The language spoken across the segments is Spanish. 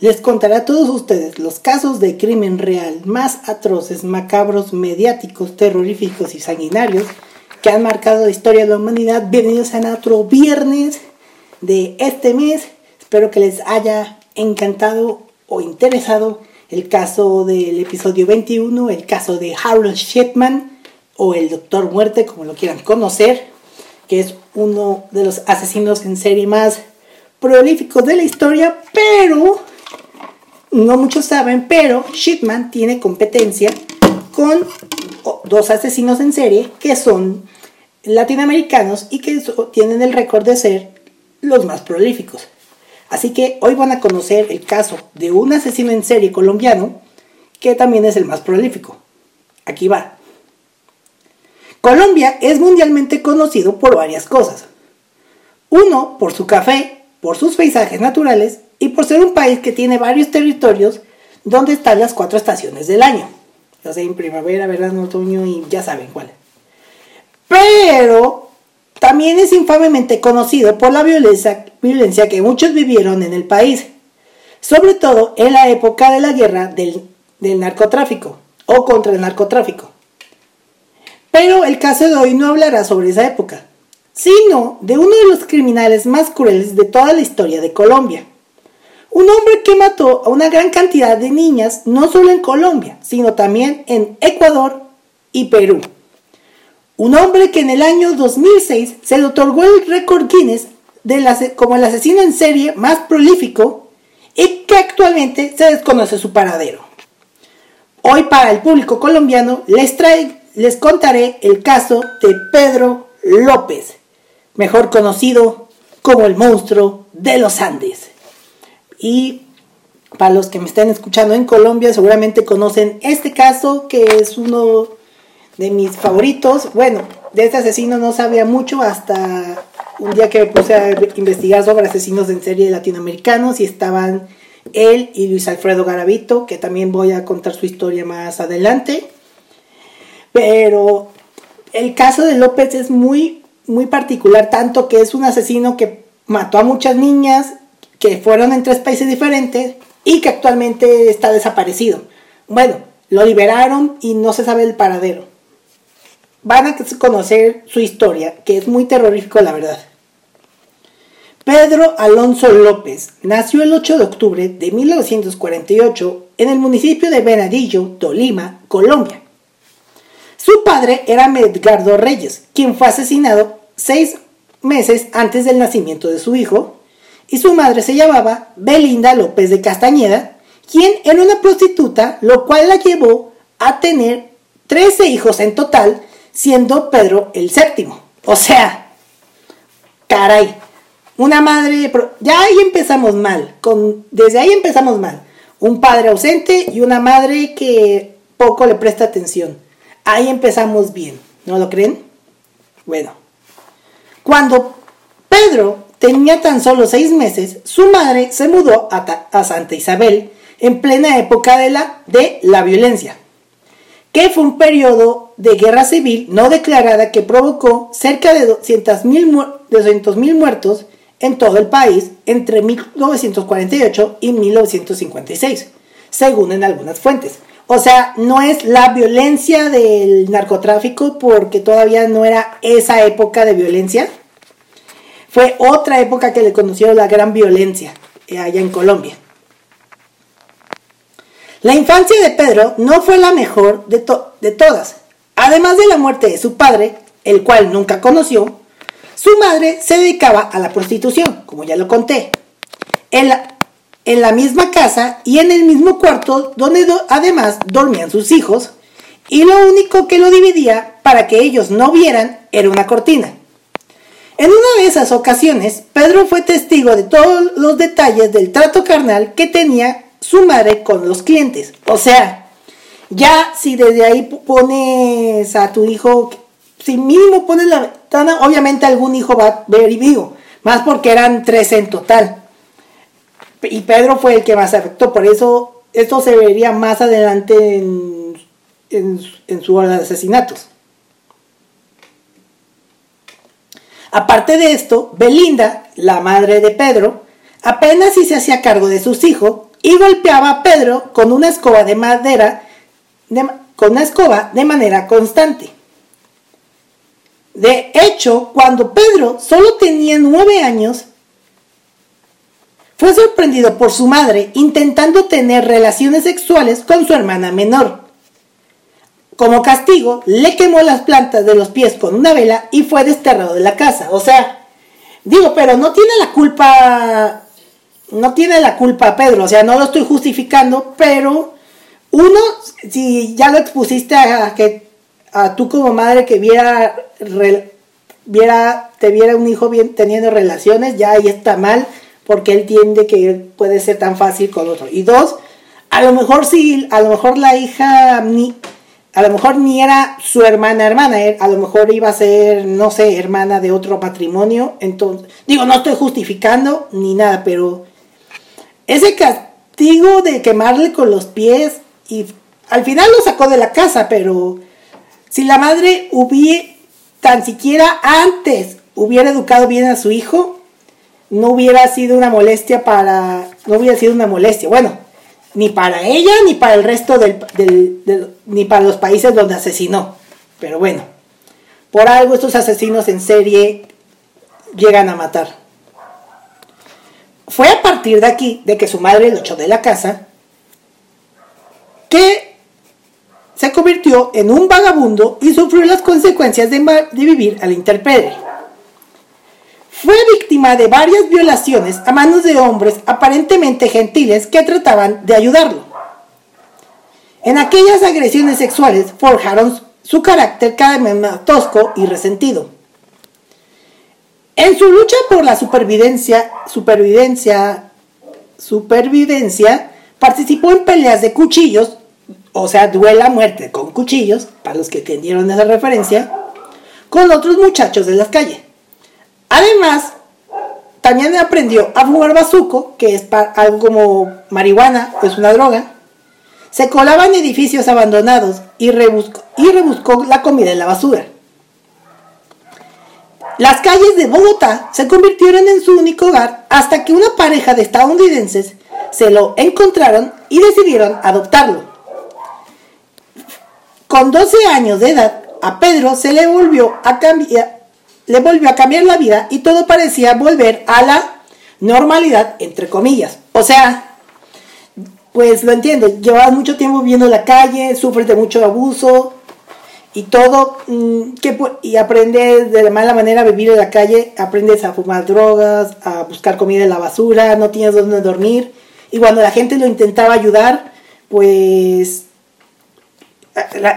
les contaré a todos ustedes los casos de crimen real más atroces, macabros, mediáticos, terroríficos y sanguinarios que han marcado la historia de la humanidad. Bienvenidos a otro viernes de este mes. Espero que les haya encantado o interesado el caso del episodio 21, el caso de Harold Shipman o el Doctor Muerte, como lo quieran conocer, que es uno de los asesinos en serie más prolíficos de la historia, pero no muchos saben, pero Shipman tiene competencia con dos asesinos en serie que son latinoamericanos y que tienen el récord de ser los más prolíficos. Así que hoy van a conocer el caso de un asesino en serie colombiano que también es el más prolífico. Aquí va. Colombia es mundialmente conocido por varias cosas. Uno, por su café, por sus paisajes naturales y por ser un país que tiene varios territorios donde están las cuatro estaciones del año. O sea, en primavera, verano, otoño y ya saben cuál. Pero también es infamemente conocido por la violencia, que muchos vivieron en el país, sobre todo en la época de la guerra del narcotráfico o contra el narcotráfico. Pero el caso de hoy no hablará sobre esa época, sino de uno de los criminales más crueles de toda la historia de Colombia un hombre que mató a una gran cantidad de niñas, no solo en Colombia, sino también en Ecuador y Perú. Un hombre que en el año 2006 se le otorgó el récord Guinness como el asesino en serie más prolífico y que actualmente se desconoce su paradero. Hoy para el público colombiano les, les contaré el caso de Pedro López, mejor conocido como el monstruo de los Andes. Y para los que me estén escuchando en Colombia, seguramente conocen este caso que es uno de mis favoritos. Bueno, de este asesino no sabía mucho hasta un día que me puse a investigar sobre asesinos en serie latinoamericanos y estaban él y Luis Alfredo Garavito, que también voy a contar su historia más adelante. Pero el caso de López es muy, muy particular, tanto que es un asesino que mató a muchas niñas, que fueron en tres países diferentes y que actualmente está desaparecido. Bueno, lo liberaron y no se sabe el paradero. Van a conocer su historia, que es muy terrorífico la verdad. Pedro Alonso López nació el 8 de octubre de 1948 en el municipio de Venadillo, Tolima, Colombia. Su padre era Medgardo Reyes, quien fue asesinado seis meses antes del nacimiento de su hijo, y su madre se llamaba Belinda López de Castañeda, quien era una prostituta, lo cual la llevó a tener 13 hijos en total, siendo Pedro el séptimo. O sea, caray, una madre, ya ahí empezamos mal, con, desde ahí empezamos mal. Un padre ausente y una madre que poco le presta atención. Ahí empezamos bien, ¿no lo creen? Bueno, cuando Pedro tenía tan solo seis meses, su madre se mudó a, Santa Isabel en plena época de la, de la violencia, que fue un periodo de guerra civil no declarada que provocó cerca de 200.000 muertos en todo el país entre 1948 y 1956, según en algunas fuentes. O sea, no es la violencia del narcotráfico porque todavía no era esa época de violencia, fue otra época que le conoció la gran violencia eh, allá en Colombia. La infancia de Pedro no fue la mejor de, de todas. Además de la muerte de su padre, el cual nunca conoció, su madre se dedicaba a la prostitución, como ya lo conté. En la, en la misma casa y en el mismo cuarto donde además dormían sus hijos, y lo único que lo dividía para que ellos no vieran era una cortina. En una de esas ocasiones, Pedro fue testigo de todos los detalles del trato carnal que tenía su madre con los clientes. O sea, ya si desde ahí pones a tu hijo, si mínimo pones la ventana, obviamente algún hijo va a ver y vivo, más porque eran tres en total. Y Pedro fue el que más afectó, por eso esto se vería más adelante en, en, en su hora de asesinatos. Aparte de esto, Belinda, la madre de Pedro, apenas si se hacía cargo de sus hijos y golpeaba a Pedro con una escoba de madera, con una escoba de manera constante. De hecho, cuando Pedro solo tenía nueve años, fue sorprendido por su madre intentando tener relaciones sexuales con su hermana menor. Como castigo, le quemó las plantas de los pies con una vela y fue desterrado de la casa. O sea, digo, pero no tiene la culpa, no tiene la culpa Pedro, o sea, no lo estoy justificando, pero uno, si ya lo expusiste a que a tú como madre que viera, viera te viera un hijo bien teniendo relaciones, ya ahí está mal, porque él entiende que puede ser tan fácil con otro. Y dos, a lo mejor sí, a lo mejor la hija ni a lo mejor ni era su hermana hermana, eh, a lo mejor iba a ser, no sé, hermana de otro matrimonio. Entonces, digo, no estoy justificando ni nada, pero ese castigo de quemarle con los pies y al final lo sacó de la casa, pero si la madre hubiera, tan siquiera antes hubiera educado bien a su hijo, no hubiera sido una molestia para, no hubiera sido una molestia. Bueno, ni para ella ni para el resto del, ni para los países donde asesinó. Pero bueno, por algo estos asesinos en serie llegan a matar. Fue a partir de aquí, de que su madre lo echó de la casa, que se convirtió en un vagabundo y sufrió las consecuencias de, de vivir al interpedre. Fue víctima de varias violaciones a manos de hombres aparentemente gentiles que trataban de ayudarlo. En aquellas agresiones sexuales forjaron su carácter cada vez más tosco y resentido. En su lucha por la supervivencia, supervivencia, supervivencia, participó en peleas de cuchillos, o sea, duela muerte con cuchillos, para los que entendieron esa referencia, con otros muchachos de las calles. Además, también aprendió a fumar bazuco, que es algo como marihuana, es una droga. Se colaba en edificios abandonados y rebuscó, y rebuscó la comida en la basura. Las calles de Bogotá se convirtieron en su único hogar hasta que una pareja de estadounidenses se lo encontraron y decidieron adoptarlo. Con 12 años de edad, a Pedro se le volvió a cambiar, le volvió a cambiar la vida y todo parecía volver a la normalidad, entre comillas. O sea, pues lo entiendo, llevas mucho tiempo viviendo en la calle, sufres de mucho abuso y todo, mm, que, y aprendes de mala manera a vivir en la calle, aprendes a fumar drogas, a buscar comida en la basura, no tienes dónde dormir. Y cuando la gente lo intentaba ayudar, pues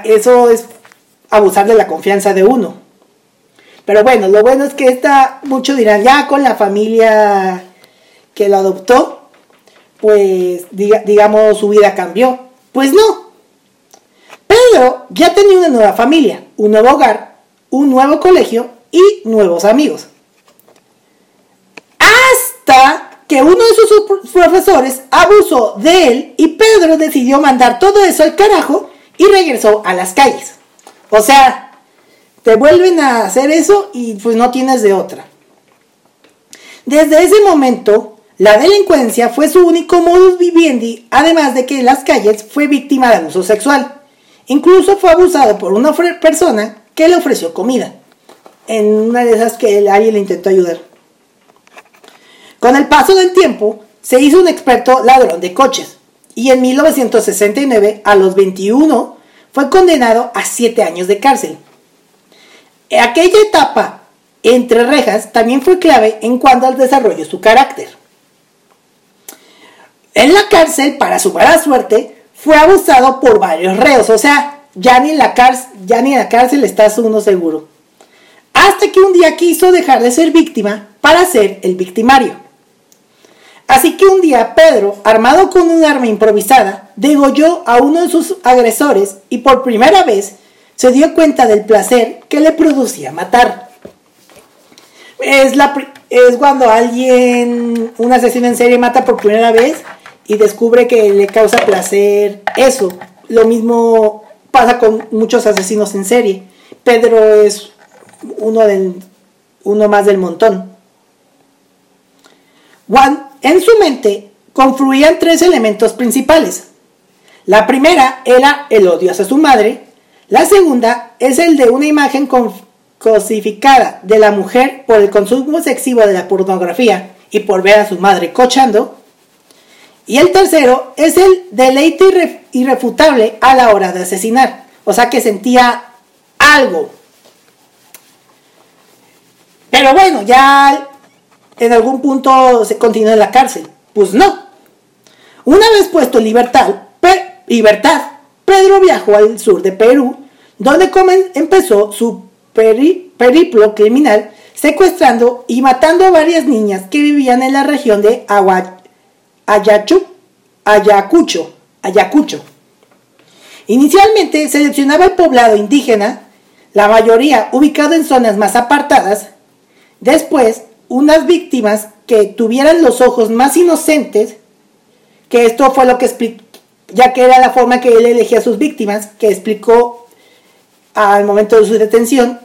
eso es abusar de la confianza de uno. Pero bueno, lo bueno es que está, muchos dirán, ya con la familia que lo adoptó, pues digamos su vida cambió. Pues no. Pedro ya tenía una nueva familia, un nuevo hogar, un nuevo colegio y nuevos amigos. Hasta que uno de sus profesores abusó de él y Pedro decidió mandar todo eso al carajo y regresó a las calles. O sea, te vuelven a hacer eso y pues no tienes de otra. Desde ese momento, la delincuencia fue su único modus vivendi, además de que en las calles fue víctima de abuso sexual. Incluso fue abusado por una persona que le ofreció comida. En una de esas que alguien le intentó ayudar. Con el paso del tiempo, se hizo un experto ladrón de coches. Y en 1969, a los 21, fue condenado a 7 años de cárcel aquella etapa entre rejas también fue clave en cuanto al desarrollo de su carácter. En la cárcel, para su mala suerte, fue abusado por varios reos, o sea, ya ni en la cárcel, ya ni en la cárcel está uno seguro. Hasta que un día quiso dejar de ser víctima para ser el victimario. Así que un día Pedro, armado con un arma improvisada, degolló a uno de sus agresores y por primera vez se dio cuenta del placer que le producía matar. Es, la, es cuando alguien, un asesino en serie, mata por primera vez y descubre que le causa placer eso. Lo mismo pasa con muchos asesinos en serie. Pedro es uno, del, uno más del montón. Juan, en su mente confluían tres elementos principales. La primera era el odio hacia su madre, la segunda es el de una imagen cosificada de la mujer por el consumo excesivo de la pornografía y por ver a su madre cochando. Y el tercero es el deleite irrefutable a la hora de asesinar. O sea que sentía algo. Pero bueno, ya en algún punto se continúa en la cárcel. Pues no. Una vez puesto en libertad, libertad, Pedro viajó al sur de Perú donde empezó su periplo criminal secuestrando y matando a varias niñas que vivían en la región de Ayacucho, Ayacucho. Inicialmente seleccionaba el poblado indígena, la mayoría ubicado en zonas más apartadas. Después, unas víctimas que tuvieran los ojos más inocentes, que esto fue lo que explicó, ya que era la forma que él elegía a sus víctimas, que explicó al momento de su detención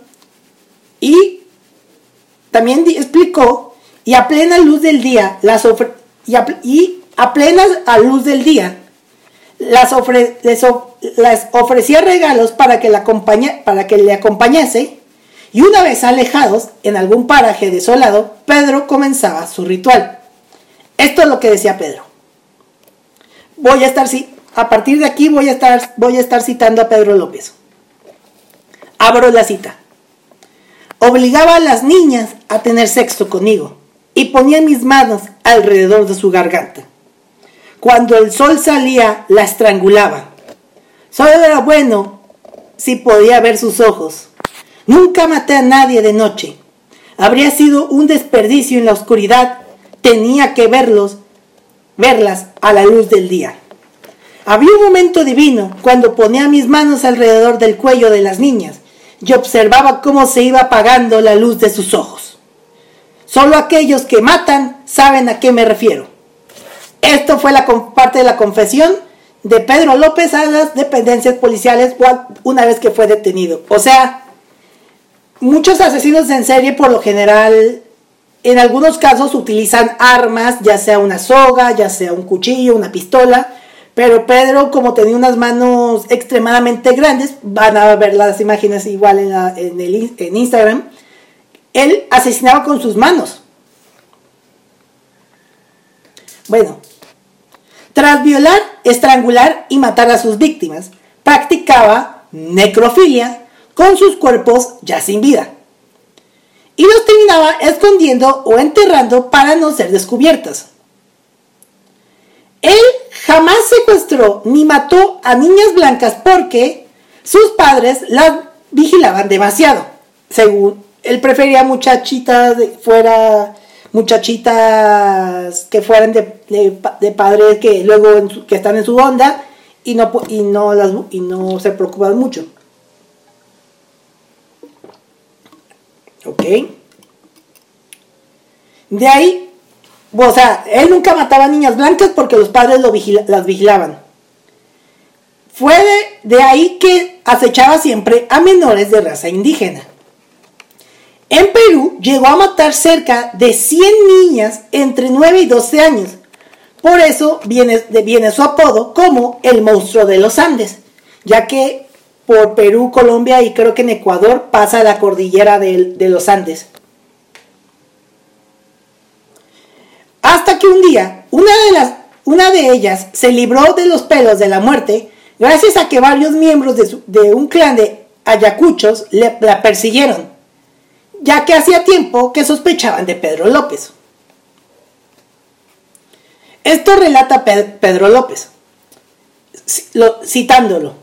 y también explicó y a plena luz del día las y, a, plena luz del día las, les, ofrecía regalos para que, la para que le acompañase y una vez alejados en algún paraje desolado, Pedro comenzaba su ritual. Esto es lo que decía Pedro. Voy a estar, a partir de aquí voy a estar, voy a estar citando a Pedro López. Abro la cita. Obligaba a las niñas a tener sexo conmigo y ponía mis manos alrededor de su garganta. Cuando el sol salía, la estrangulaba. Solo era bueno si podía ver sus ojos. Nunca maté a nadie de noche. Habría sido un desperdicio en la oscuridad. Tenía que verlos, verlas a la luz del día. Había un momento divino cuando ponía mis manos alrededor del cuello de las niñas y observaba cómo se iba apagando la luz de sus ojos. Solo aquellos que matan saben a qué me refiero. Esto fue la parte de la confesión de Pedro López a las dependencias policiales una vez que fue detenido. O sea, muchos asesinos en serie por lo general, en algunos casos utilizan armas, ya sea una soga, ya sea un cuchillo, una pistola, pero Pedro, como tenía unas manos extremadamente grandes, van a ver las imágenes igual en, el, Instagram, él asesinaba con sus manos. Bueno, tras violar, estrangular y matar a sus víctimas, practicaba necrofilia con sus cuerpos ya sin vida. Y los terminaba escondiendo o enterrando para no ser descubiertos. Él jamás secuestró ni mató a niñas blancas porque sus padres las vigilaban demasiado. Según él prefería muchachitas de, fuera muchachitas que fueran de, padres que luego que están en su onda y no y no las y no se preocupan mucho. ¿Ok? De ahí o sea, él nunca mataba niñas blancas porque los padres las vigilaban. Fue de, ahí que acechaba siempre a menores de raza indígena. En Perú llegó a matar cerca de 100 niñas entre 9 y 12 años. Por eso viene su apodo como el monstruo de los Andes, ya que por Perú, Colombia y creo que en Ecuador pasa la cordillera de los Andes. Hasta que un día, una de, las, una de ellas se libró de los pelos de la muerte gracias a que varios miembros de, un clan de ayacuchos la persiguieron, ya que hacía tiempo que sospechaban de Pedro López. Esto relata Pedro López, citándolo.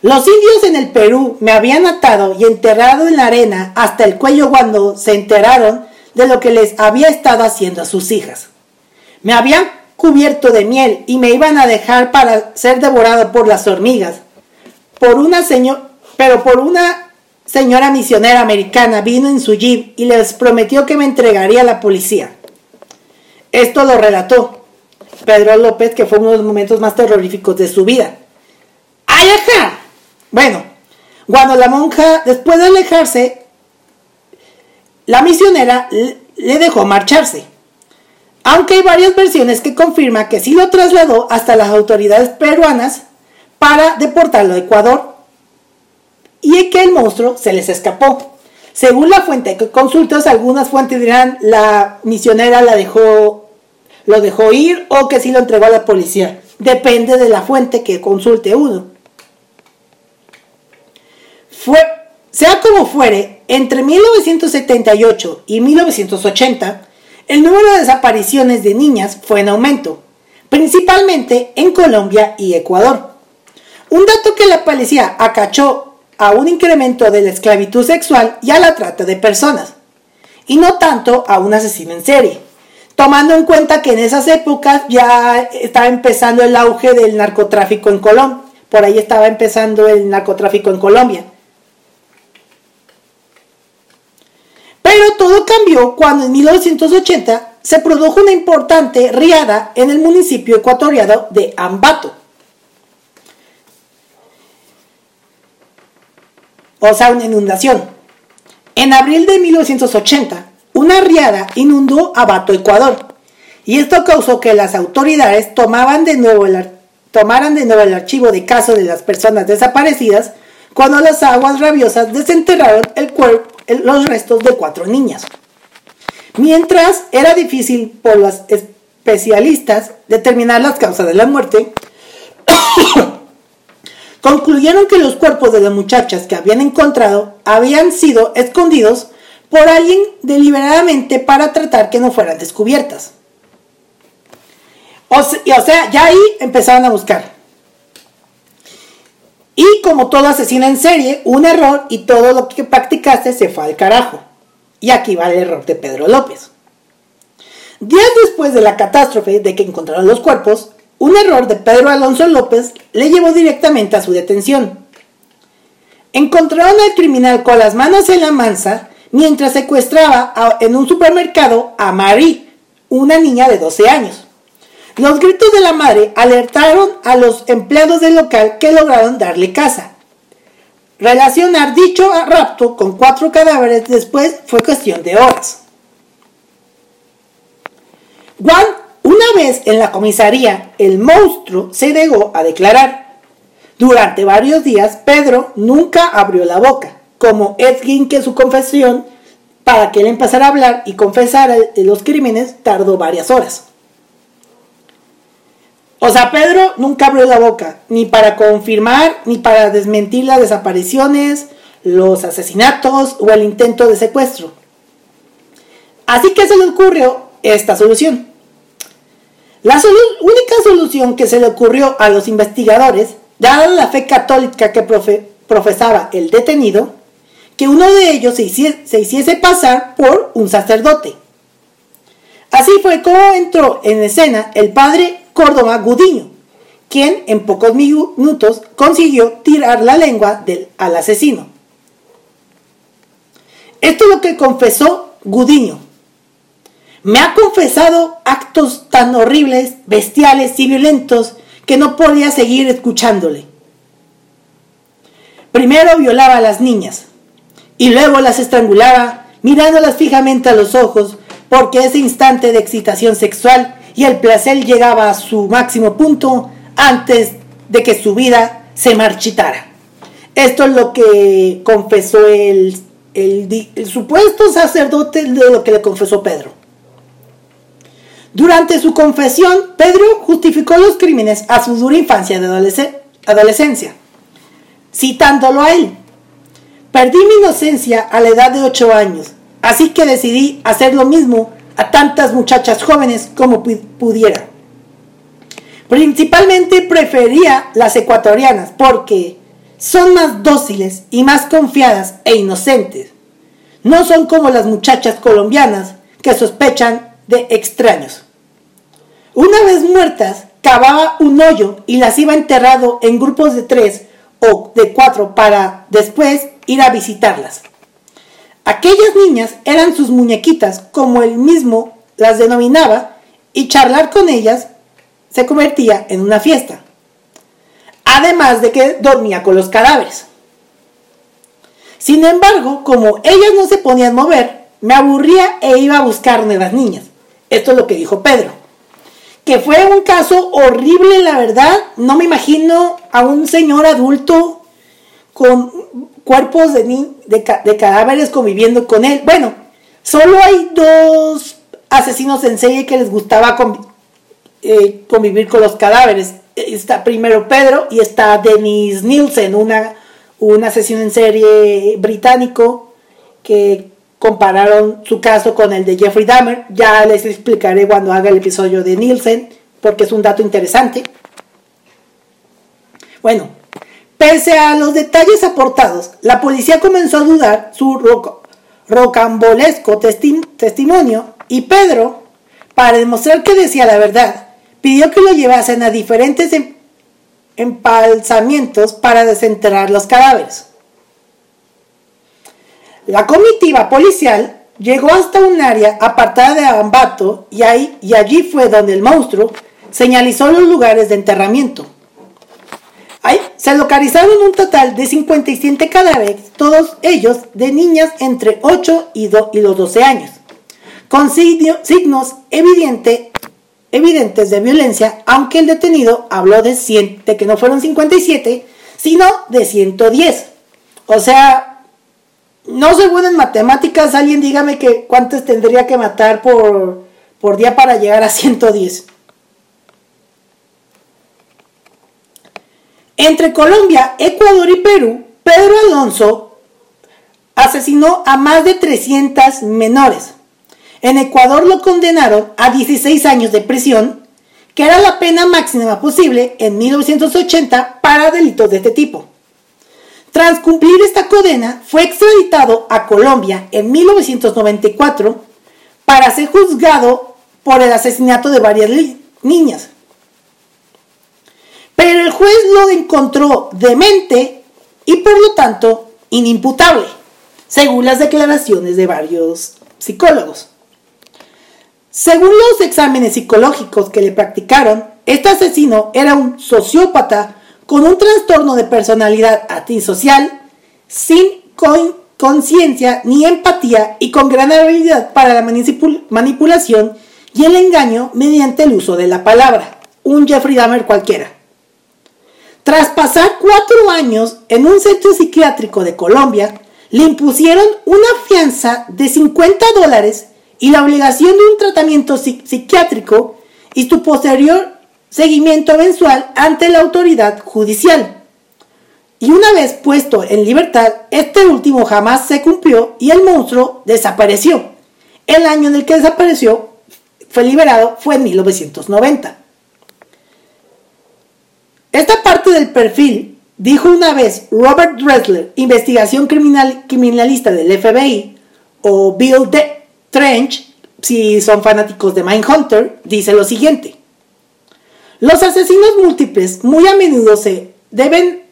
Los indios en el Perú me habían atado y enterrado en la arena hasta el cuello cuando se enteraron de lo que les había estado haciendo a sus hijas. Me habían cubierto de miel y me iban a dejar para ser devorado por las hormigas. Por una señor, pero por una señora misionera americana vino en su jeep y les prometió que me entregaría a la policía. Esto lo relató Pedro López, que fue uno de los momentos más terroríficos de su vida. ¡Ay, ajá! Bueno, cuando la monja, después de alejarse, la misionera le dejó marcharse. Aunque hay varias versiones que confirman que sí lo trasladó hasta las autoridades peruanas para deportarlo a Ecuador y que el monstruo se les escapó. Según la fuente que consultas, algunas fuentes dirán la misionera la dejó, lo dejó ir o que sí lo entregó a la policía. Depende de la fuente que consulte uno. Fue, sea como fuere, entre 1978 y 1980, el número de desapariciones de niñas fue en aumento, principalmente en Colombia y Ecuador. Un dato que la policía acachó a un incremento de la esclavitud sexual y a la trata de personas, y no tanto a un asesino en serie, tomando en cuenta que en esas épocas ya estaba empezando el auge del narcotráfico en Colombia, por ahí estaba empezando el narcotráfico en Colombia. Pero todo cambió cuando en 1980 se produjo una importante riada en el municipio ecuatoriano de Ambato. O sea, una inundación. En abril de 1980, una riada inundó Ambato, Ecuador. Y esto causó que las autoridades tomaran de nuevo el archivo de casos de las personas desaparecidas cuando las aguas rabiosas desenterraron el cuerpo los restos de cuatro niñas. Mientras era difícil por los especialistas determinar las causas de la muerte, concluyeron que los cuerpos de las muchachas que habían encontrado habían sido escondidos por alguien deliberadamente para tratar que no fueran descubiertas. O, sea, ya ahí empezaron a buscar. Y como todo asesino en serie, un error y todo lo que practicaste se fue al carajo. Y aquí va el error de Pedro López. Días después de la catástrofe de que encontraron los cuerpos, un error de Pedro Alonso López le llevó directamente a su detención. Encontraron al criminal con las manos en la mansa mientras secuestraba en un supermercado a Marie, una niña de 12 años. Los gritos de la madre alertaron a los empleados del local que lograron darle casa. Relacionar dicho rapto con cuatro cadáveres después fue cuestión de horas. Juan, una vez en la comisaría, el monstruo se negó a declarar. Durante varios días, Pedro nunca abrió la boca, como Edwin que su confesión, para que él empezara a hablar y confesara los crímenes, tardó varias horas. O sea, Pedro nunca abrió la boca, ni para confirmar, ni para desmentir las desapariciones, los asesinatos o el intento de secuestro. Así que se le ocurrió esta solución. La única solución que se le ocurrió a los investigadores, dada la fe católica que profesaba el detenido, que uno de ellos se hiciese pasar por un sacerdote. Así fue como entró en escena el padre Córdoba Gudiño, quien en pocos minutos consiguió tirar la lengua del, al asesino. Esto es lo que confesó Gudiño. Me ha confesado actos tan horribles, bestiales y violentos que no podía seguir escuchándole. Primero violaba a las niñas y luego las estrangulaba mirándolas fijamente a los ojos porque ese instante de excitación sexual y el placer llegaba a su máximo punto antes de que su vida se marchitara. Esto es lo que confesó el, supuesto sacerdote de lo que le confesó Pedro. Durante su confesión, Pedro justificó los crímenes a su dura infancia de adolescencia, citándolo a él. Perdí mi inocencia a la edad de 8 años, así que decidí hacer lo mismo a tantas muchachas jóvenes como pudiera. Principalmente prefería las ecuatorianas porque son más dóciles y más confiadas e inocentes. No son como las muchachas colombianas que sospechan de extraños. Una vez muertas, cavaba un hoyo y las iba enterrado en grupos de tres o de cuatro para después ir a visitarlas. Aquellas niñas eran sus muñequitas, como él mismo las denominaba, y charlar con ellas se convertía en una fiesta. Además de que dormía con los cadáveres. Sin embargo, como ellas no se ponían a mover, me aburría e iba a buscar nuevas niñas. Esto es lo que dijo Pedro. Que fue un caso horrible, la verdad. No me imagino a un señor adulto con cuerpos de, de, cadáveres conviviendo con él. Bueno, solo hay dos asesinos en serie que les gustaba eh, convivir con los cadáveres. Está primero Pedro y está Dennis Nielsen, una, un asesino en serie británico que compararon su caso con el de Jeffrey Dahmer. Ya les explicaré cuando haga el episodio de Nielsen, porque es un dato interesante. Bueno, pese a los detalles aportados, la policía comenzó a dudar su rocambolesco testimonio y Pedro, para demostrar que decía la verdad, pidió que lo llevasen a diferentes em-, empalzamientos para desenterrar los cadáveres. La comitiva policial llegó hasta un área apartada de Ambato y, allí fue donde el monstruo señalizó los lugares de enterramiento. Se localizaron un total de 57 cadáveres, todos ellos de niñas entre 8 y, y los 12 años, con signos evidente, evidentes de violencia, aunque el detenido habló de, 100, de que no fueron 57, sino de 110. O sea, no bueno en matemáticas, alguien dígame que cuántos tendría que matar por, por día para llegar a 110. Entre Colombia, Ecuador y Perú, Pedro Alonso asesinó a más de 300 menores. En Ecuador lo condenaron a 16 años de prisión, que era la pena máxima posible en 1980 para delitos de este tipo. Tras cumplir esta condena, fue extraditado a Colombia en 1994 para ser juzgado por el asesinato de varias niñas. Pero el juez lo encontró demente y por lo tanto inimputable, según las declaraciones de varios psicólogos. Según los exámenes psicológicos que le practicaron, este asesino era un sociópata con un trastorno de personalidad antisocial, sin conciencia ni empatía y con gran habilidad para la manipulación y el engaño mediante el uso de la palabra. Un Jeffrey Dahmer cualquiera. Tras pasar cuatro años en un centro psiquiátrico de Colombia, le impusieron una fianza de 50 dólares y la obligación de un tratamiento psiquiátrico y su posterior seguimiento mensual ante la autoridad judicial. Y una vez puesto en libertad, este último jamás se cumplió y el monstruo desapareció. El año en el que desapareció, fue liberado, fue en 1990. Esta parte del perfil dijo una vez Robert Dressler, investigación criminal, criminalista del FBI, o Bill De Trench, si son fanáticos de Mindhunter, dice lo siguiente. Los asesinos múltiples muy a menudo se deben,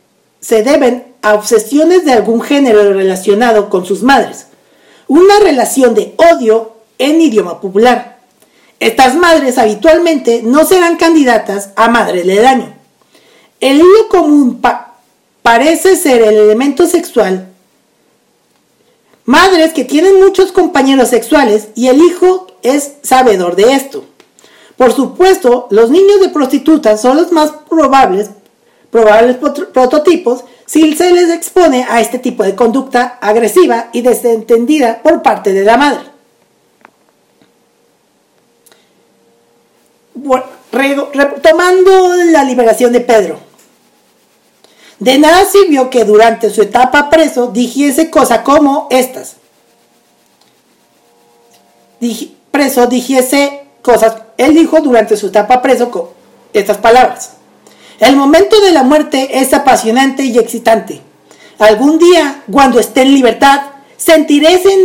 se deben a obsesiones de algún género relacionado con sus madres, una relación de odio en idioma popular. Estas madres habitualmente no serán candidatas a madres de daño. El hilo común parece ser el elemento sexual. Madres que tienen muchos compañeros sexuales y el hijo es sabedor de esto. Por supuesto, los niños de prostitutas son los más probables, probables prototipos si se les expone a este tipo de conducta agresiva y desentendida por parte de la madre. retomando la liberación de Pedro. De nada sirvió que durante su etapa preso dijese cosas como estas. preso dijese cosas él dijo durante su etapa preso estas palabras. El momento de la muerte es apasionante y excitante. Algún día, cuando esté en libertad, sentiré ese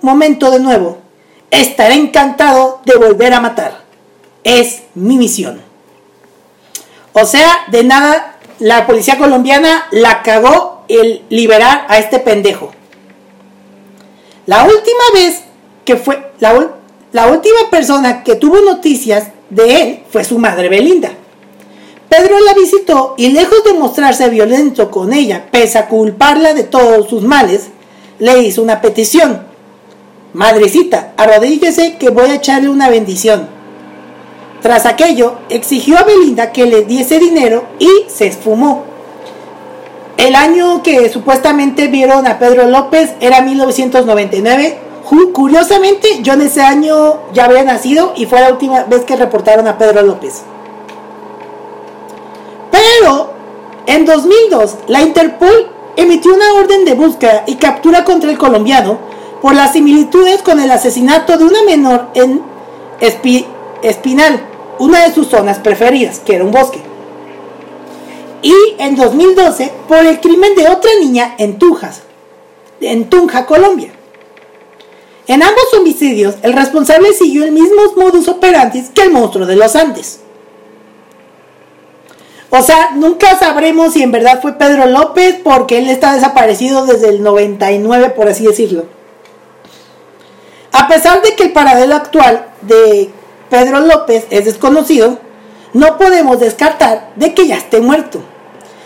momento de nuevo. Estaré encantado de volver a matar. es mi misión. O sea, de nada la policía colombiana la cagó el liberar a este pendejo. La última vez que fue, la, última persona que tuvo noticias de él fue su madre Belinda. Pedro la visitó y lejos de mostrarse violento con ella, pese a culparla de todos sus males, le hizo una petición. Madrecita, arrodíllese que voy a echarle una bendición. Tras aquello, exigió a Belinda que le diese dinero y se esfumó. El año que supuestamente vieron a Pedro López era 1999. Curiosamente, yo en ese año ya había nacido y fue la última vez que reportaron a Pedro López. Pero, en 2002, la Interpol emitió una orden de búsqueda y captura contra el colombiano por las similitudes con el asesinato de una menor en Espinal, una de sus zonas preferidas, que era un bosque. Y en 2012 por el crimen de otra niña en Tunjas, en Tunja, Colombia. En ambos homicidios, el responsable siguió el mismo modus operandi que el monstruo de los Andes. O sea, nunca sabremos si en verdad fue Pedro López porque él está desaparecido desde el 99, por así decirlo. A pesar de que el paradero actual de Pedro López es desconocido, no podemos descartar de que ya esté muerto,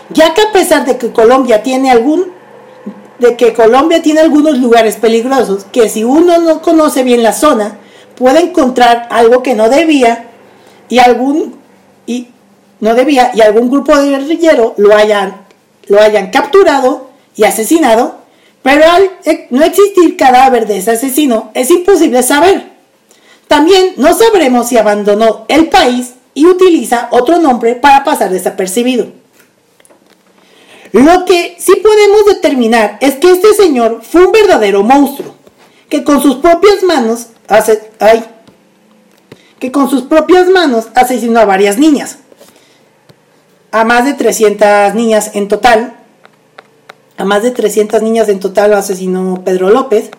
ya que a pesar de que Colombia tiene algún de que Colombia tiene algunos lugares peligrosos que si uno no conoce bien la zona puede encontrar algo que no debía y algún y no debía y algún grupo de guerrilleros lo hayan lo hayan capturado y asesinado pero al no existir cadáver de ese asesino, es imposible saber. También no sabremos si abandonó el país y utiliza otro nombre para pasar desapercibido. Lo que sí podemos determinar es que este señor fue un verdadero monstruo, que con sus propias manos hace, ay, que con sus propias manos asesinó a varias niñas, a más de 300 niñas en total, a más de 300 niñas en total asesinó Pedro López.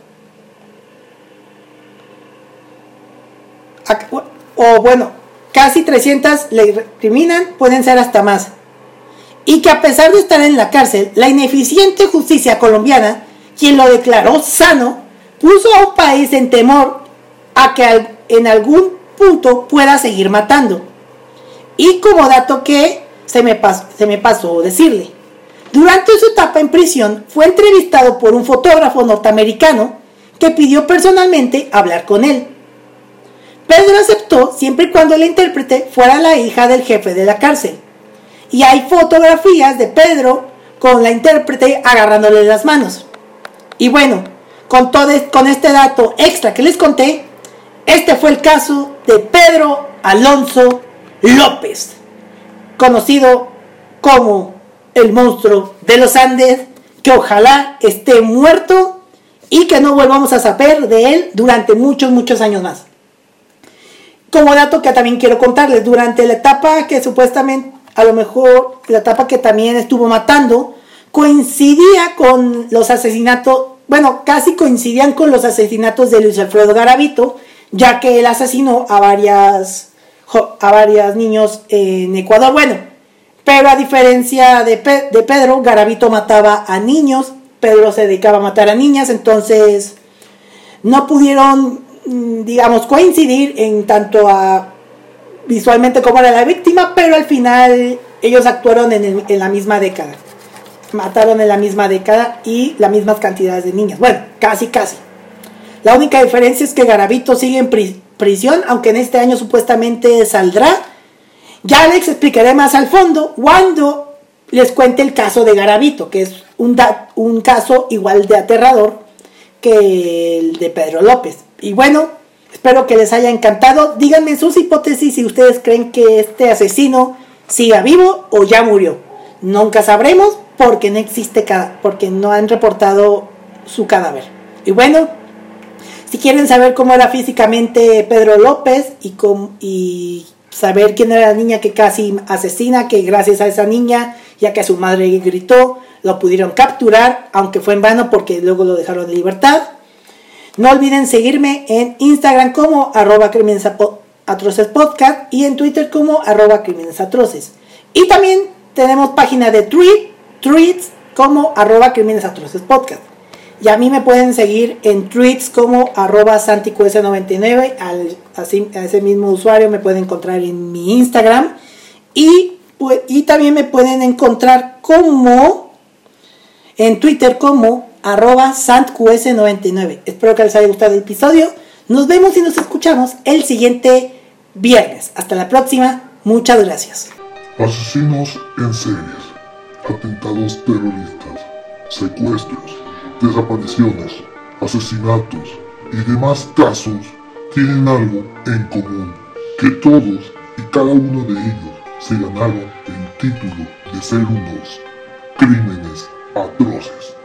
O bueno, casi 300 le recriminan, pueden ser hasta más. Y que a pesar de estar en la cárcel, la ineficiente justicia colombiana, quien lo declaró sano, puso a un país en temor a que en algún punto pueda seguir matando. Y como dato que se me, pasó, se me pasó decirle, durante su etapa en prisión fue entrevistado por un fotógrafo norteamericano que pidió personalmente hablar con él. Pedro aceptó siempre y cuando la intérprete fuera la hija del jefe de la cárcel. Y hay fotografías de Pedro con la intérprete agarrándole las manos. Y bueno, con, todo, con este dato extra que les conté, este fue el caso de Pedro Alonso López, conocido como el monstruo de los Andes, que ojalá esté muerto y que no volvamos a saber de él durante muchos, muchos años más. Como dato que también quiero contarles, durante la etapa que supuestamente, a lo mejor la etapa que también estuvo matando, coincidía con los asesinatos, bueno, casi coincidían con los asesinatos de Luis Alfredo Garavito, ya que él asesinó a varias, a varias niños en Ecuador. Bueno, pero a diferencia de, Pedro, Garavito mataba a niños, Pedro se dedicaba a matar a niñas, entonces no pudieron, digamos, coincidir en tanto a visualmente como era la víctima, pero al final ellos actuaron en, la misma década. Mataron en la misma década y las mismas cantidades de niñas. Bueno, casi, casi. La única diferencia es que Garavito sigue en prisión, aunque en este año supuestamente saldrá ya les explicaré más al fondo cuando les cuente el caso de Garavito, que es un, un caso igual de aterrador que el de Pedro López. Y bueno, espero que les haya encantado. Díganme sus hipótesis si ustedes creen que este asesino siga vivo o ya murió. Nunca sabremos porque no existe porque no han reportado su cadáver. Y bueno, si quieren saber cómo era físicamente Pedro López y, cómo, y saber quién era la niña que casi asesina, que gracias a esa niña, ya que su madre gritó, lo pudieron capturar, aunque fue en vano porque luego lo dejaron de libertad. No olviden seguirme en Instagram como arroba Atroces Podcast y en Twitter como arroba crímenes atroces. Y también tenemos página de tweet, tweets como arroba crímenes atroces podcast. Y a mí me pueden seguir en tweets como arroba santicues99. Al, así, a ese mismo usuario me pueden encontrar en mi Instagram. Y, pues, y también me pueden encontrar como en Twitter como arroba santqs99. Espero que les haya gustado el episodio. Nos vemos y nos escuchamos el siguiente viernes. Hasta la próxima. Muchas gracias. Asesinos en series, atentados terroristas, secuestros, desapariciones, asesinatos y demás casos tienen algo en común, que todos y cada uno de ellos se ganaron el título de ser unos crímenes atroces.